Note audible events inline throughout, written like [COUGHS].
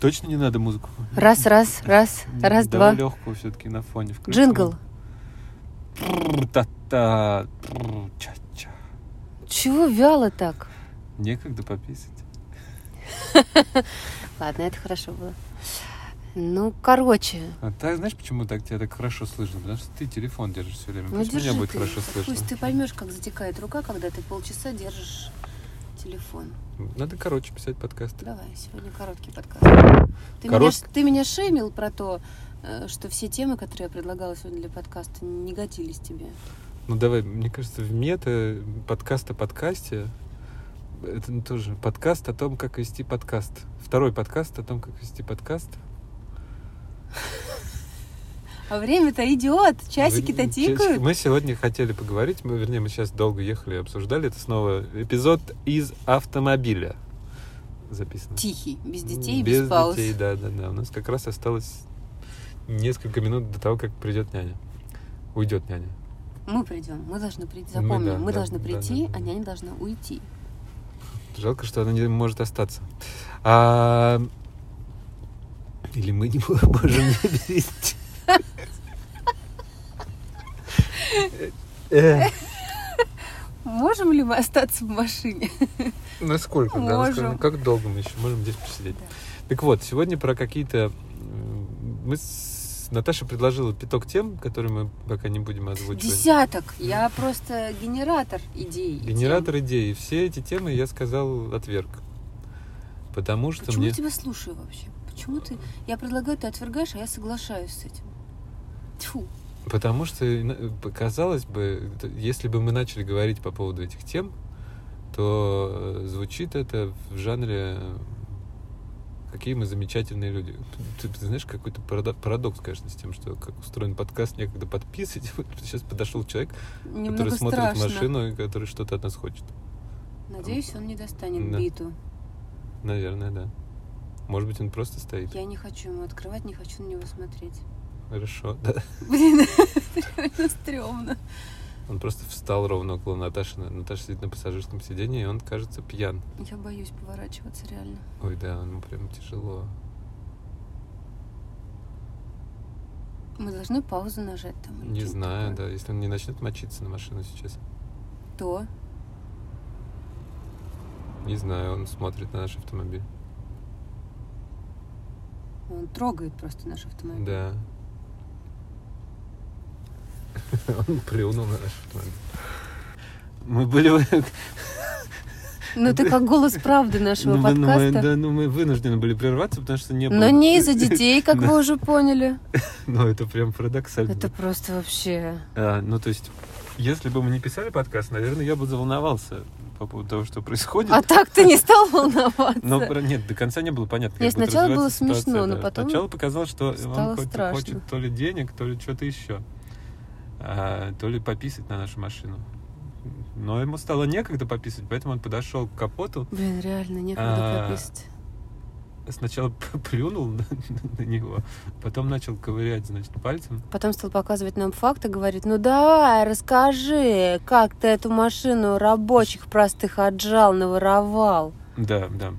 Точно не надо музыку? Раз, раз, раз, раз, Давай два. легкую все-таки на фоне. включим. Джингл. Та-та. пррр, Ча-ча. Чего вяло так? Некогда пописать. [LAUGHS] Ладно, это хорошо было. Ну, короче. А так, знаешь, почему так тебя так хорошо слышно? Потому что ты телефон держишь все время. Ну, Пусть меня будет ты. хорошо слышно. Пусть ты поймешь, как затекает рука, когда ты полчаса держишь телефон. Надо короче писать подкасты. Давай, сегодня короткий подкаст. Ты, меня, Корот- ш- ты меня шеймил про то, э, что все темы, которые я предлагала сегодня для подкаста, не годились тебе. Ну давай, мне кажется, в мета подкаст о подкасте это тоже подкаст о том, как вести подкаст. Второй подкаст о том, как вести подкаст. А время-то идет, часики-то Вы- тикают. Мы сегодня хотели поговорить, мы, вернее, мы сейчас долго ехали и обсуждали. Это снова эпизод из автомобиля записано. Тихий, без детей, без без, пауз. детей, да, да, да. У нас как раз осталось несколько минут до того, как придет няня. Уйдет няня. Мы придем, мы должны прийти. Мы, Запомни, да, мы да, должны да, прийти, да, да. а няня должна уйти. Жалко, что она не может остаться. А... Или мы не [LAUGHS] можем не перейти. Э, Можем ли мы остаться в машине? Насколько? да, Можем. насколько- Как долго мы еще можем здесь посидеть? Да. Так вот, сегодня про какие-то... Мы с... Наташа предложила пяток тем, которые мы пока не будем озвучивать. Десяток. Я просто генератор идей. и тем. Генератор идей. Все эти темы я сказал отверг. Потому что Почему мне... я тебя слушаю вообще? Почему ты... Я предлагаю, ты отвергаешь, а я соглашаюсь с этим. Тьфу. Потому что, э, казалось бы, если бы мы начали говорить по поводу этих тем, то э, звучит это в жанре э, «Какие мы замечательные люди». Ты, ты знаешь, какой-то парадо- парадокс, конечно, с тем, что как устроен подкаст, некогда подписывать. [LAUGHS] Вот сейчас подошел человек, Немного который смотрит страшно. машину и который что-то от нас хочет. Надеюсь, он не достанет Да. биту. Наверное, да. Может быть, он просто стоит. Я не хочу ему открывать, не хочу на него смотреть. Хорошо, да. [LAUGHS] Блин, [LAUGHS] реально стрёмно. Он просто встал ровно около Наташи. Наташа сидит на пассажирском сиденье, и он кажется пьян. Я боюсь поворачиваться реально. Ой, да, ему прям тяжело. Мы должны паузу нажать там. Не знаю, такое. да, если он не начнет мочиться на машину сейчас. То. Не знаю, он смотрит на наш автомобиль. Он трогает просто наш автомобиль. Да. [LAUGHS] Он плюнул на наш автомобиль. Мы были... Ну ты как голос правды нашего Ну, ну, мы- подкаста. Да, ну мы вынуждены были прерваться, потому что не было... Но не из-за детей, как [LAUGHS] вы уже поняли. [LAUGHS] Ну, это прям парадоксально. Это просто вообще... А, ну, то есть, если бы мы не писали подкаст, наверное, я бы заволновался по поводу того, что происходит. А так ты не стал волноваться. Но нет, до конца не было понятно. Нет, сначала было ситуация, смешно, но да. потом Сначала показалось, что стало он страшно. хочет то ли денег, то ли что-то еще. А, то ли пописать на нашу машину. Но ему стало некогда пописать, поэтому он подошел к капоту, Блин, реально некогда А, прописать. сначала плюнул на, на него, потом начал ковырять, значит, пальцем. Потом стал показывать нам факты, говорит, ну давай, расскажи, как ты эту машину рабочих простых отжал, наворовал. Да, да.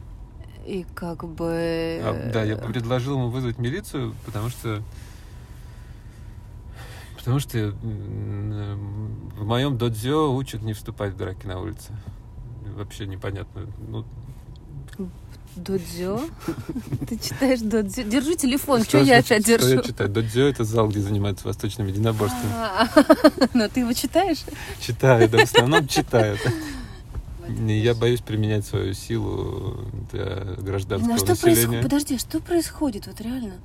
И как бы... А, да, я предложил ему вызвать милицию, потому что потому что в моем додзё учат не вступать в драки на улице. Вообще непонятно. Ну, Додзё? Ты читаешь додзё? Держи телефон, что я опять что я держу? читаю? Додзё — это зал, где занимаются восточными единоборствами. А, Но ты его читаешь? Читаю, да, в основном читаю. [LAUGHS] Я боюсь применять свою силу для гражданского а что происходит? Подожди, что происходит вот реально?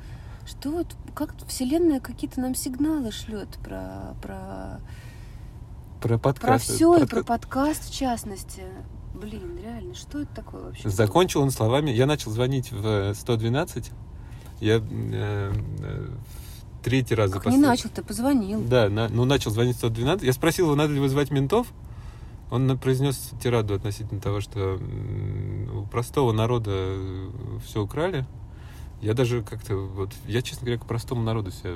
Что вот, как вселенная какие-то нам сигналы шлет про, про, Про про подкаст. все и Подка- про подкаст в частности. Блин, реально, что это такое вообще? Закончил он словами. Я начал звонить в 112. Я э, э, третий раз Как не начал, ты позвонил. Да, на- ну начал звонить в 112. Я спросил его, надо ли вызывать ментов. Он произнес тираду относительно того, что у простого народа все украли. Я даже как-то вот, я, честно говоря, к простому народу себя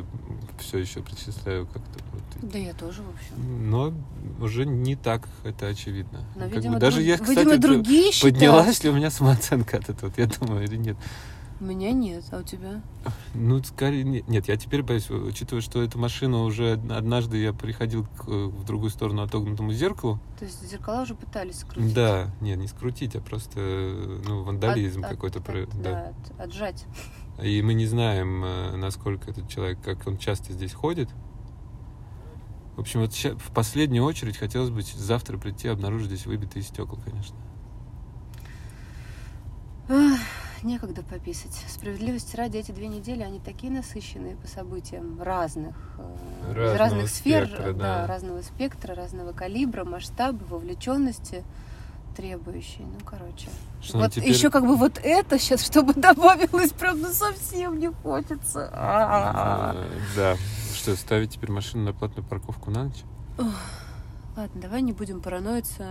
все еще причисляю как-то. вот. Да я тоже, в общем. Но уже не так это очевидно. Но, Как видимо, бы даже друг- я, кстати, видимо, другие считают. поднялась ли у меня самооценка от этого, я [LAUGHS] думаю, или нет. У меня нет, а у тебя? Ну, скорее, нет, нет, я теперь боюсь, учитывая, что эту машину уже однажды я приходил к, в другую сторону отогнутому зеркалу. То есть зеркала уже пытались скрутить? Да, нет, не скрутить, а просто, ну, вандализм От- от- какой-то. про- от- да, от- отжать. И мы не знаем, э, насколько этот человек, как он часто здесь ходит. В общем, вот ща- в последнюю очередь хотелось бы завтра прийти и обнаружить здесь выбитые стекла, конечно. Ах, некогда пописать. Справедливости ради, эти две недели, они такие насыщенные по событиям разных, э, из Разного разных сфер, спектра, да, да. разного спектра, разного калибра, масштаба, вовлеченности требующие. Ну, короче. Что нам вот теперь- еще как бы вот это сейчас, чтобы [LAUGHS] добавилось, ну совсем не хочется. А-а-а. Э, Да. Что, ставить теперь машину на платную парковку на ночь? Ладно, давай не будем параноиться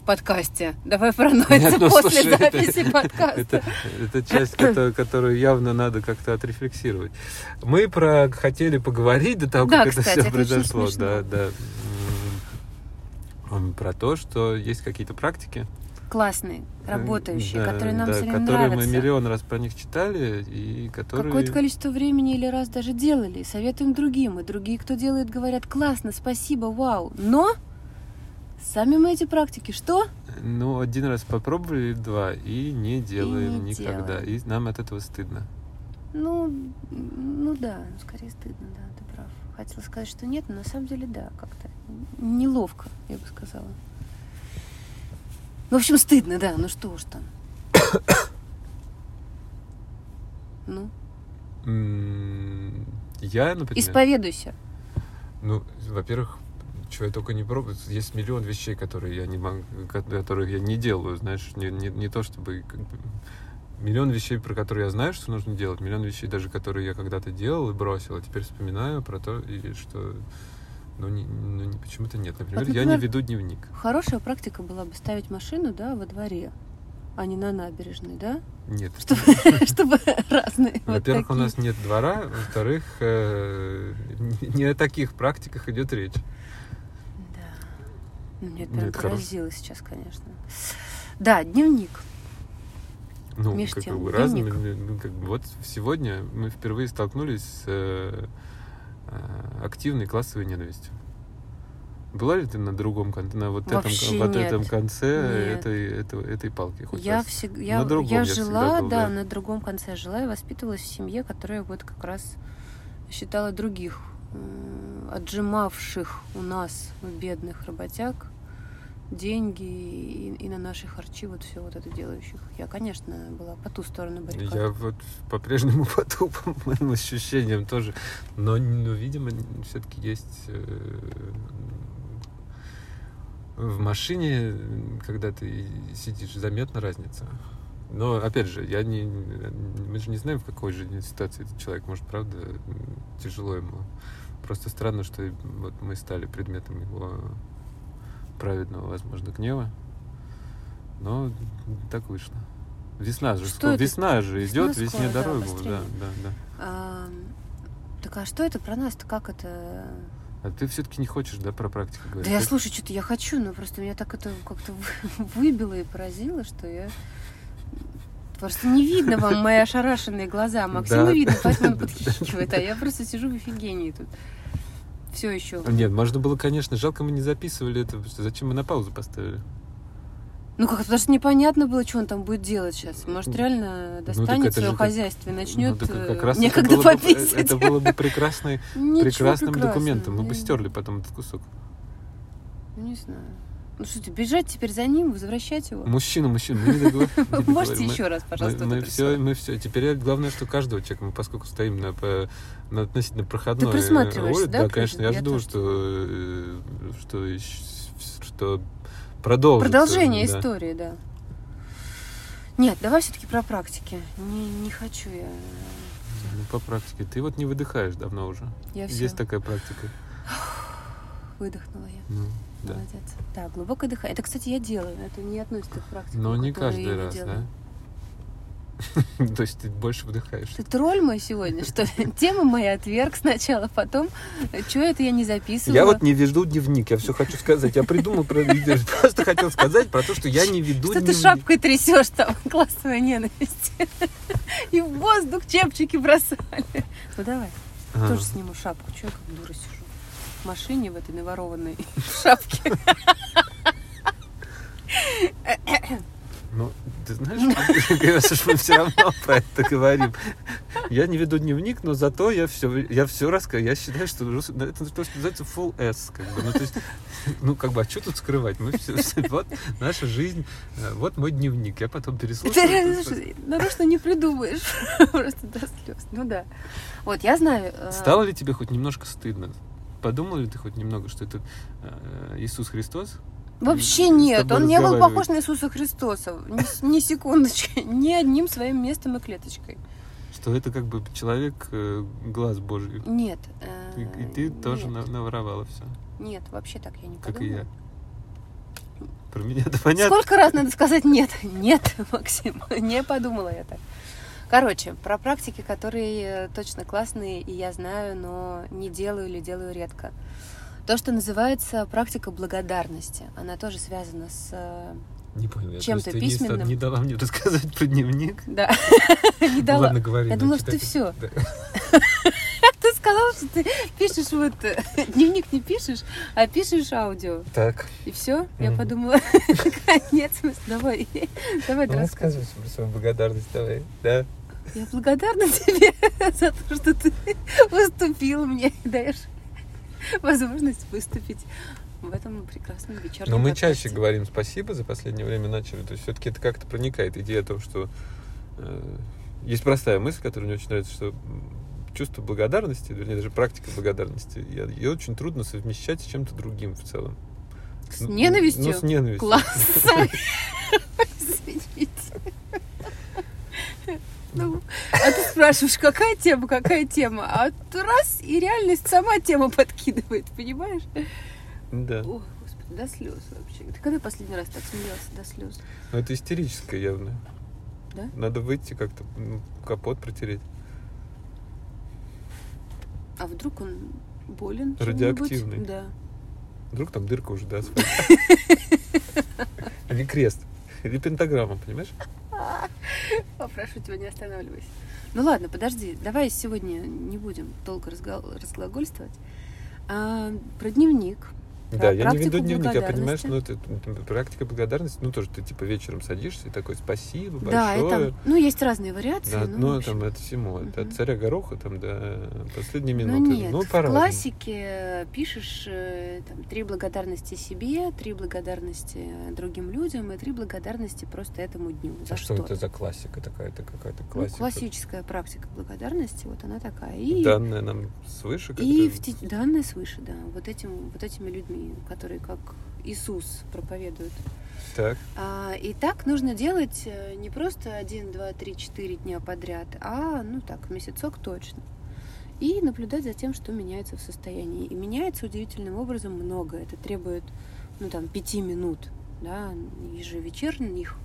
в подкасте. Давай параноиться Нет, [LAUGHS] ну, после слушай, это- записи [LAUGHS] подкаста. Это, это часть, которую, [CLEARS THROAT] которую явно надо как-то отрефлексировать. Мы про хотели поговорить до того, Да, как это кстати, все это очень произошло. Да, да. Про то, что есть какие-то практики, Классные, работающие, да, которые нам да, все время которые нравятся. мы миллион раз про них читали, и которые... Какое-то количество времени или раз даже делали, советуем другим, и другие, кто делает, говорят, классно, спасибо, вау. Но сами мы эти практики что? Ну, один раз попробовали, два, и не делаем не никогда. делаем. И нам от этого стыдно. Ну, ну да, скорее стыдно, да, ты прав. Хотела сказать, что нет, но на самом деле да, как-то неловко, я бы сказала. В общем, стыдно, да, ну что уж там. [COUGHS] Ну, Я, например... исповедуйся. Ну, во-первых, чего я только не пробую. Есть миллион вещей, которые я не могу, которые я не делаю, знаешь, не, не, не то чтобы как бы, миллион вещей, про которые я знаю, что нужно делать, миллион вещей даже, которые я когда-то делал и бросил, а теперь вспоминаю про то, и что ну, не- ну, не- почему-то нет. Например, Вот, я не например, веду дневник. Хорошая практика была бы ставить машину, да, во дворе, а не на набережной, да? Нет. Чтобы, [LAUGHS] чтобы разные. вот Во-первых, у такие. нас нет двора, во-вторых, э, [LAUGHS] не о таких практиках идет речь. Ну, Меня это прям поразило сейчас, конечно. Да, дневник. Ну, Меж как тем, бы разными, ну, как бы вот сегодня мы впервые столкнулись с э, э, активной классовой ненавистью. Была ли ты на другом конце, на вот этом, вот этом конце Нет. этой, этой, этой палки? Хоть Я раз? всегда, я, на другом я я жила, был, да, да. на другом конце жила и воспитывалась в семье, которая вот как раз считала других отжимавших у нас, бедных работяг, деньги и, и на наши харчи вот все вот это делающих. Я, конечно, была по ту сторону баррикад. Я вот по-прежнему [LAUGHS] по тупым моим ощущениям тоже. Но, ну, видимо, все-таки есть э, в машине, когда ты сидишь, заметна разница. Но, опять же, я не, мы же не знаем, в какой же ситуации этот человек. Может, правда, тяжело ему. Просто странно, что вот мы стали предметом его праведного, возможно, гнева. Но так вышло. Весна же, Что скоро- это? весна же Весна идет, весне скоро, дорогу, да, да, да. А, так а что это про нас-то? Как это? А ты все-таки не хочешь, да, про практику говорить? Да я слушай, что-то я хочу, но просто меня так это как-то вы- [LAUGHS] выбило и поразило, что я... Просто не видно вам мои [LAUGHS] ошарашенные глаза. Максиму Да. видно, поэтому он [LAUGHS] подхихикивает, а я просто сижу в офигении тут. Все еще. Нет, можно было, конечно, жалко мы не записывали это. Зачем мы на паузу поставили? Ну как, потому что непонятно было, что он там будет делать сейчас. Может, реально Ну, достанет это свое хозяйство и начнет Ну, так э, как раз это некогда бы- пописать. Это было бы прекрасной, [LAUGHS] Ничего прекрасным документом. Мы бы стерли потом этот кусок. Ну, Не знаю. Ну что, ты бежать теперь за ним, возвращать его? Мужчина, мужчина, [LAUGHS] мы не не Вы договорим. можете Мы- еще раз, пожалуйста, мы, мы все, мы. Теперь главное, что каждого человека, мы поскольку стоим на, на относительно проходной присматриваешься, улице, да, к конечно, я жду, что, э, что, что продолжится. Продолжение да. истории, да. Нет, давай все-таки про практики. Не, не хочу я. Ну, по практике. Ты вот не выдыхаешь давно уже. Я все Есть такая практика. [SIGHS] [LAUGHS] выдохнула я. Ну, да. Молодец. Да, глубокое дыхание. Это, кстати, я делаю. Это не относится к практике. Но не каждый раз, делаю. да? [LAUGHS] То есть ты больше вдыхаешь. Ты тролль мой сегодня, что ли? [LAUGHS] Тема моя отверг сначала, потом, что это я не записывала? Я вот не веду дневник, я все хочу сказать. Я придумал про [LAUGHS] просто хотел сказать про то, что я не веду Что дневник. ты шапкой трясешь там, классовая ненависть. И в воздух чепчики бросали. Ну давай, тоже сниму шапку. Че я как дура сижу? В машине в этой наворованной [LAUGHS] в шапке. Ну, ты знаешь, уж мы все равно про это говорим. Я не веду дневник, но зато я все, я все рассказываю. Я считаю, что ну, это то, что называется full S. Как бы. ну, то есть, ну, как бы, а что тут скрывать? Мы все, вот наша жизнь, э, вот мой дневник. Я потом переслушаю. Это, слушай, нарочно не придумаешь. [LAUGHS] Просто до слез. Ну да. Вот, я знаю. э, Стало ли тебе хоть немножко стыдно? Подумал ли ты хоть немного, что это э, Иисус Христос? Вообще нет, он не был похож на Иисуса Христоса. Ни, ни секундочки, [LAUGHS] ни одним своим местом и клеточкой. Что это как бы человек э, глаз Божий. Нет. И, э, и ты тоже нет. на- наворовала все. Нет, вообще так я не Как и подумала. я. Про меня это понятно. Сколько раз надо сказать нет? [LAUGHS] Нет, Максим, [LAUGHS] не подумала я так. Короче, про практики, которые э, точно классные, и я знаю, но не делаю или делаю редко. То, что называется практика благодарности. Она тоже связана с... э, Не понял. я Чем-то просто не письменным? Не дала мне рассказать про дневник. Да, [LAUGHS] не дала. ладно, говори. Я думала, что ты. Да. [LAUGHS] Ты сказал, что ты пишешь вот... э, [LAUGHS] Дневник не пишешь, а пишешь аудио. Так, И все? Я подумала, конец. Давай, давай, ну, рассказывай. рассказывай про свою благодарность, давай. Да. Я благодарна тебе [LAUGHS] за то, что ты [LAUGHS] выступил мне и даешь возможность выступить в этом прекрасном вечернем Но мы подкасте. чаще говорим спасибо за последнее время начали. То есть все-таки это как-то проникает. Идея о том, что э, есть простая мысль, которая мне очень нравится, что чувство благодарности, вернее, даже практика благодарности, ее, ее очень трудно совмещать с чем-то другим в целом. С Ну, ненавистью? Ну, с ненавистью. Класс! [LAUGHS] Извините. Ну, а ты спрашиваешь, какая тема, какая тема? А раз, и реальность сама тему подкидывает, понимаешь? Да. О, господи, до слез вообще. Ты когда последний раз так смеялся до слез? Но это истерическое явно. Да? Надо выйти как-то, ну, капот протереть. А вдруг он болен? Радиоактивный. Да. Вдруг там дырка уже до асфальта. [LAUGHS] Или крест. Или пентаграмма, понимаешь? Попрошу тебя, не останавливайся. Ну ладно, подожди, давай сегодня не будем долго разглагольствовать. А, про дневник. Да, я не веду дневник, я понимаешь, ну это м, практика благодарности, ну тоже ты типа вечером садишься и такой спасибо Да, большое. там, ну, есть разные вариации. Да, ну, ну, там от всему, от- от царя гороха там до последней Ну минуты. нет, ну, в классике пишешь э, там, три благодарности себе, три благодарности другим людям и три благодарности просто этому дню. За А что что это за классика такая-то, какая-то Ну, классика? классическая практика благодарности, вот она такая. И, Данная нам свыше. и в данные свыше, да, вот, этим, вот этими людьми, которые как Иисус проповедуют. Так, А, и так нужно делать э, не просто один, два, три, четыре дня подряд, а, ну так, месяцок точно. И наблюдать за тем, что меняется в состоянии. И меняется удивительным образом много. Это требует, ну там, пяти минут, да, ежевечерних.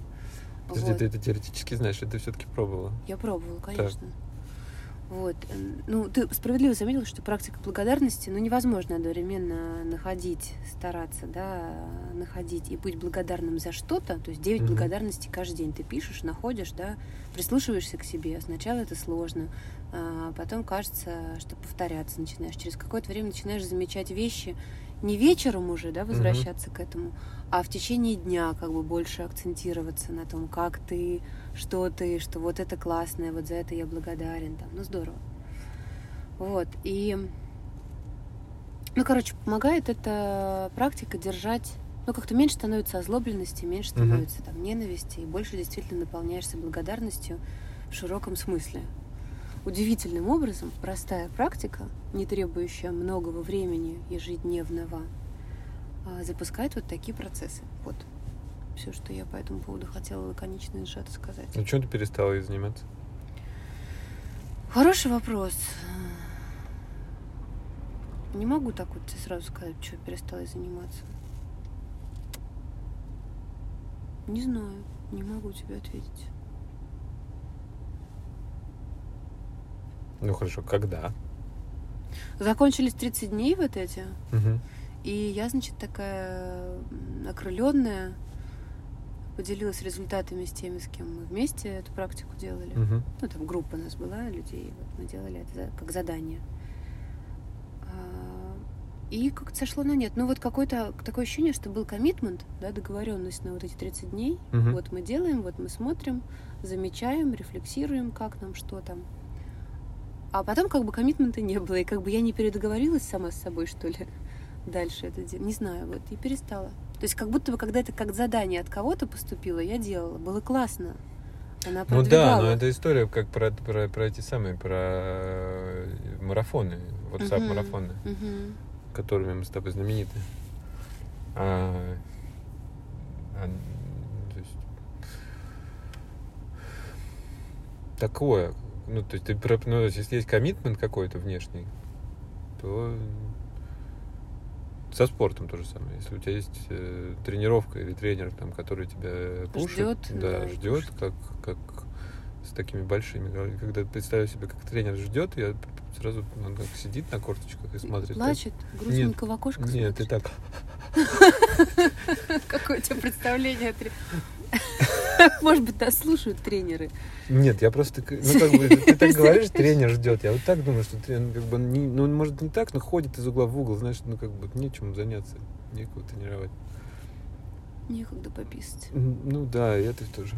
подожди, Вот. ты это теоретически знаешь, это все-таки пробовала. Я пробовала, конечно. Вот. М, Ну, ты справедливо заметил, что практика благодарности, ну, невозможно одновременно находить, стараться, да, находить и быть благодарным за что-то. То есть 9 Мгм. благодарностей каждый день ты пишешь, находишь, да, прислушиваешься к себе. Сначала это сложно, а потом кажется, что повторяться начинаешь. Через какое-то время начинаешь замечать вещи не вечером уже, да, возвращаться к этому, а в течение дня как бы больше акцентироваться на том, как ты, что ты, что вот это классное, вот за это я благодарен, там, ну здорово. Вот, и, ну, короче, помогает эта практика держать, ну, как-то меньше становится озлобленности, меньше становится там ненависти, и больше действительно наполняешься благодарностью в широком смысле. Удивительным образом простая практика, не требующая многого времени ежедневного, а, запускает вот такие процессы. Вот все, что я по этому поводу хотела лаконично и сжато сказать. Ну, чем ты перестала ей заниматься? Хороший вопрос. Не могу так вот тебе сразу сказать, что перестала заниматься. Не знаю, не могу тебе ответить. Ну хорошо, когда? Закончились 30 дней вот эти. Мгм. И я, значит, такая окрыленная, поделилась результатами с теми, с кем мы вместе эту практику делали. Мгм. Ну, там группа у нас была людей, вот мы делали это как задание. А, И как-то сошло на нет. Ну, вот какое-то такое ощущение, что был коммитмент, да, договоренность на вот эти 30 дней. Мгм. Вот мы делаем, вот мы смотрим, замечаем, рефлексируем, как нам, что там. А потом как бы коммитмента не было, и как бы я не передоговорилась сама с собой, что ли, [LAUGHS] дальше это делать. Не знаю, вот, и перестала. То есть как будто бы, когда это как задание от кого-то поступило, я делала. Было классно. Она Ну да, но это история как про, про, про эти самые, про э, марафоны, WhatsApp-марафоны, Мгм. которыми мы с тобой знамениты. А, а, то есть, такое, ну, то есть, ты, ну, если есть коммитмент какой-то внешний, то со спортом то же самое. Если у тебя есть э, тренировка или тренер, там, который тебя пушит, Ждёт, да, да, ждет, как, как с такими большими. Когда представляю себе, как тренер ждет, я сразу он как сидит на корточках и смотрит. так. Плачет, грустненько в окошко Нет, ты смотрит. так. [LAUGHS] Какое у тебя представление? [LAUGHS] Может быть, нас слушают тренеры. Нет, я просто, ну как бы, ты [LAUGHS] так говоришь, тренер ждет. Я вот так думаю, что тренер, как бы, не, ну, может, не так, но ходит из угла в угол, знаешь, ну, как бы, нечем заняться, некого тренировать. Некогда пописать. Ну, да, и это тоже.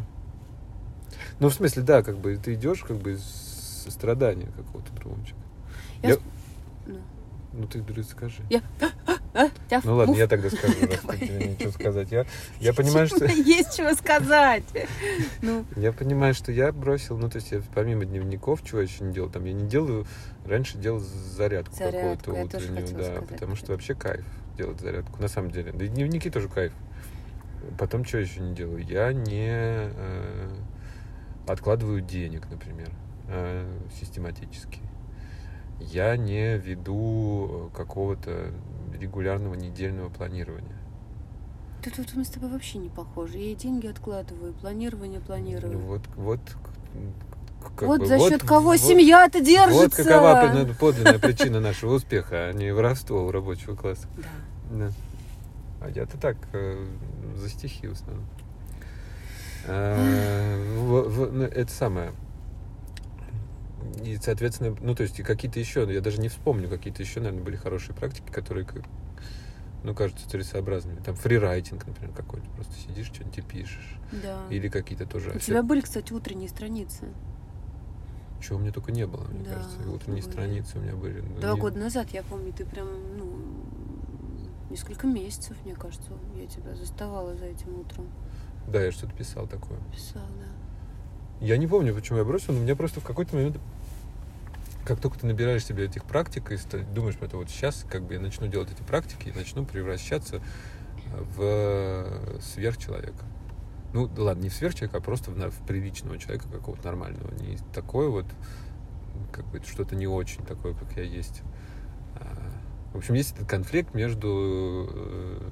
Ну, в смысле, да, как бы, ты идешь, как бы, из сострадания какого-то человека. Я Я- Ну. Ну, ты, скажи. [GASPS] А, Ну, ладно, я тогда скажу, раз ты тебе нечего сказать. Я, я понимаю, что... Есть чего сказать. Ну, Я понимаю, что я бросил, ну, то есть я помимо дневников, чего я еще не делал, там я не делаю, раньше делал зарядку, Зарядку, какую-то утреннюю, да, сказать потому что вообще кайф делать зарядку, на самом деле. Да и дневники тоже кайф. Потом что еще не делаю? Я не э, откладываю денег, например, э, систематически. Я не веду какого-то регулярного недельного планирования. тут вот мы с тобой вообще не похожи. Я и деньги откладываю, и планирование планирую. Ну, Вот, вот, как вот бы, за счет кого вот- семья-то держится. Вот какова подлинная причина нашего успеха, а не воровство у рабочего класса. Да. Да. А я-то так, э, за стихи в основном. А, в- в- ну, Это самое. И, соответственно, ну, то есть, и какие-то еще, я даже не вспомню, какие-то еще, наверное, были хорошие практики, которые, ну, кажутся целесообразными. Там фрирайтинг, например, какой-то. Просто сидишь, что-нибудь и пишешь. Да. Или какие-то тоже... У тебя были, кстати, утренние страницы. Чего у меня только не было, мне Да, кажется. И утренние были. страницы у меня были. Ну, Два не- года назад, я помню, ты прям, ну, несколько месяцев, мне кажется, я тебя заставала за этим утром. Да, я что-то писал такое. Писал, да. Я не помню, почему я бросил, но у меня просто в какой-то момент, как только ты набираешь себе этих практик и думаешь, это вот сейчас как бы я начну делать эти практики и начну превращаться в сверхчеловека. Ну, ладно, не в сверхчеловека, а просто в, в приличного человека какого-то нормального. Не такое вот, как бы что-то не очень такое, как я есть. А, В общем, есть этот конфликт между э,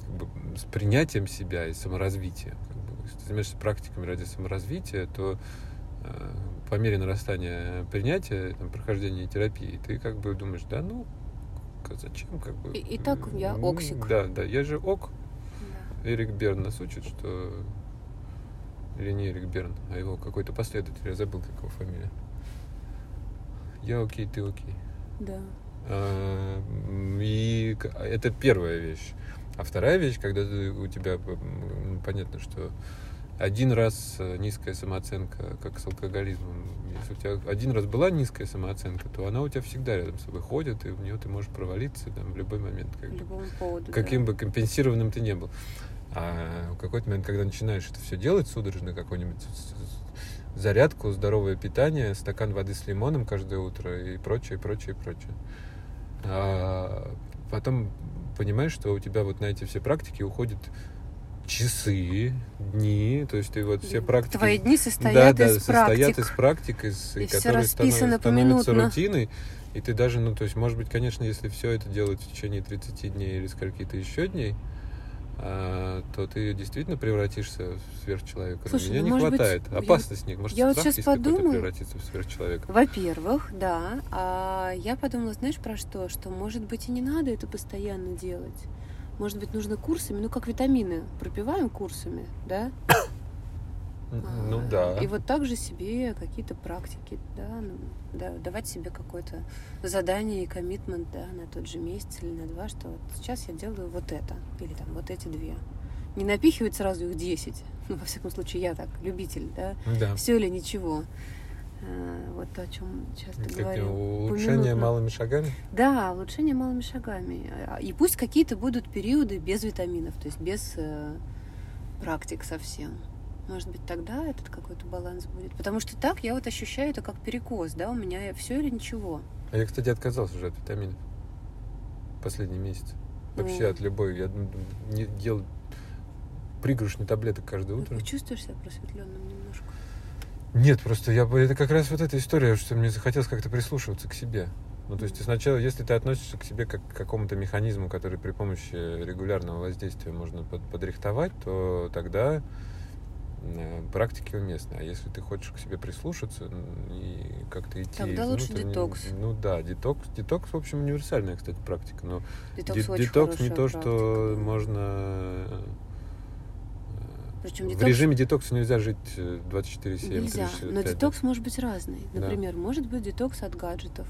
как бы, с принятием себя и саморазвитием. Если ты занимаешься практиками ради саморазвития, то э, по мере нарастания принятия, там, прохождения терапии, ты как бы думаешь, да ну, к- зачем как бы... И- и так я м, оксик. Да, да, я же ок. Да. Эрик Берн нас учит, что... Или не Эрик Берн, а его какой-то последователь, я забыл, как его фамилия. Я окей, ты окей. Да. А, И к- это первая вещь. А вторая вещь, когда ты- у тебя м, понятно, что один раз э, низкая самооценка, как с алкоголизмом. Если у тебя один раз была низкая самооценка, то она у тебя всегда рядом с собой ходит, и в нее ты можешь провалиться там, в любой момент. как По бы любому поводу. каким да. бы компенсированным ты не был. А в какой-то момент, когда начинаешь это все делать судорожно, какую-нибудь зарядку, здоровое питание, стакан воды с лимоном каждое утро и прочее, прочее, прочее. А потом понимаешь, что у тебя вот на эти все практики уходят часы, дни, то есть ты вот все практики... Твои дни состоят да, да, из состоят практик. из практик, из, И которые станов- становятся рутиной. И ты даже, ну, то есть, может быть, конечно, если все это делать в течение 30 дней или скольки-то еще дней, а, то ты действительно превратишься в сверхчеловека. Слушай, Меня ну, не может быть, хватает. я- Опасность нет. Может, я вот какой-то подумаю. превратиться в сверхчеловека. Во-первых, да. А я подумала, знаешь, про что? Что, может быть, и не надо это постоянно делать. Может быть, нужно курсами, ну, как витамины. Пропиваем курсами, да? Ну А, да. И вот так же себе какие-то практики, да, ну, да, давать себе какое-то задание и коммитмент, да, на тот же месяц или на два, что вот сейчас я делаю вот это, или там вот эти две. Не напихивать сразу их 10. Ну, [LAUGHS] во всяком случае, я так, любитель, да. Да. Все или ничего. А, Вот то, о чем часто Как говорим. улучшение Поминутно. малыми шагами? Да, улучшение малыми шагами. А, И пусть какие-то будут периоды без витаминов, то есть без э, практик совсем. Может быть, тогда этот какой-то баланс будет. Потому что так я вот ощущаю это как перекос, да, у меня все или ничего. А я, кстати, отказался уже от витаминов. Последний месяц. Вообще Ну. от любой. Я ну, не ел пригоршню таблеток каждое Ну, утро. ты чувствуешь себя просветленным немножко? Нет, просто я это как раз вот эта история, что мне захотелось как-то прислушиваться к себе. Ну, то есть ты сначала, если ты относишься к себе как к какому-то механизму, который при помощи регулярного воздействия можно под- подрихтовать, то тогда практики уместны. А если ты хочешь к себе прислушаться и как-то идти Тогда лучше детокс. Ну да, детокс. Детокс, в общем, универсальная, кстати, практика. Но Детокс, де- детокс не то, что практика, да. можно... э, Причем в детокс режиме детокса нельзя жить э, 24-7. Нельзя. 35 Но детокс может быть разный. Да. Например, может быть детокс от гаджетов.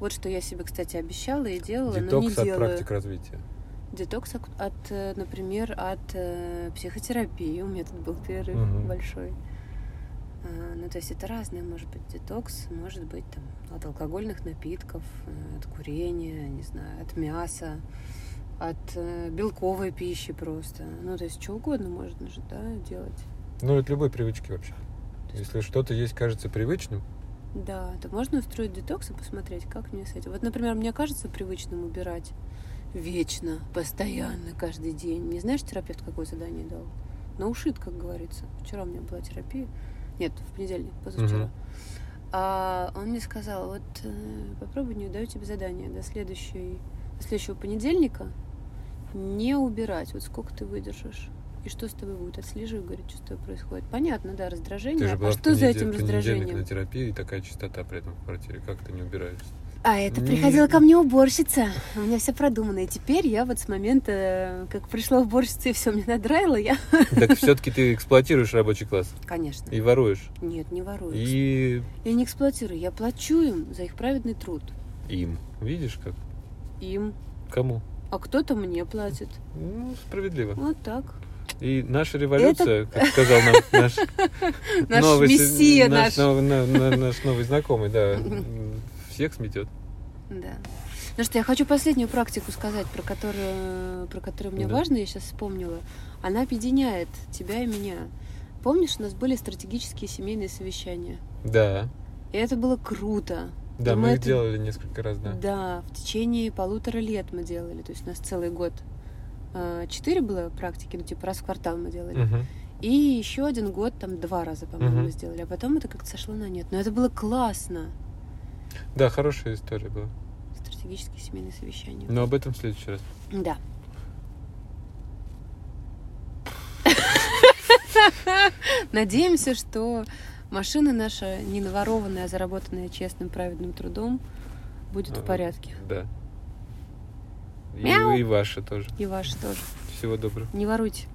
Вот что я себе, кстати, обещала и делала, но не Детокс от делаю. практик развития. Детокс от, э, например, от э, психотерапии. У меня тут был перерыв Мгм. большой. А, ну, то есть это разное может быть детокс, может быть там от алкогольных напитков, э, от курения, не знаю, от мяса, от белковой пищи просто. Ну, то есть что угодно можно же, да, делать. Ну, от любой привычки вообще. Если что-то есть, кажется привычным, Да, то можно устроить детокс и посмотреть, как мне с этим. Вот, например, мне кажется привычным убирать вечно, постоянно, каждый день. Не знаешь, терапевт какое задание дал? На ушит, как говорится. Вчера у меня была терапия. Нет, в понедельник, позавчера. Мгм. А он мне сказал, вот э, попробуй, не даю тебе задание до, следующей, до следующего понедельника не убирать. Вот сколько ты выдержишь. И что с тобой будет? Отслеживай, говорит, что с тобой происходит. Понятно, да, раздражение. ты же была а что за этим раздражением? на терапии и такая чистота при этом в квартире. Как ты не убираешься? А это приходила ко мне уборщица. У меня все продумано. И теперь я вот с момента, как пришла уборщица и все мне надраила, я... Так все-таки ты эксплуатируешь рабочий класс Конечно. и воруешь. Нет, не ворую. И Я не эксплуатирую, я плачу им за их праведный труд. им. Видишь как? Им. Кому? А кто-то мне платит. Ну, справедливо. Вот так. И наша революция, как сказал нам наш, [LAUGHS] Наш новый, мессия наш, наш. на- наш новый знакомый, да, [LAUGHS] всех сметет. Да. Ну что, я хочу последнюю практику сказать, про которую, про которую мне Да. важно, я сейчас вспомнила. Она объединяет тебя и меня. Помнишь, у нас были стратегические семейные совещания? Да, И это было круто. да, И мы их это- делали несколько раз, да. Да, в течение полутора лет мы делали. То есть у нас целый год а, четыре было практики, ну типа раз в квартал мы делали. Мгм. И еще один год, там два раза, по-моему, Мгм. мы сделали. А потом это как-то сошло на нет. Но это было классно. Да, хорошая история была. Стратегические семейные совещания. Но об этом в следующий раз. Да. Надеемся, что машина наша, не наворованная, а заработанная честным, праведным трудом, будет в Ага. порядке. Да. И, и ваша тоже. И ваша тоже. Всего доброго. Не воруйте.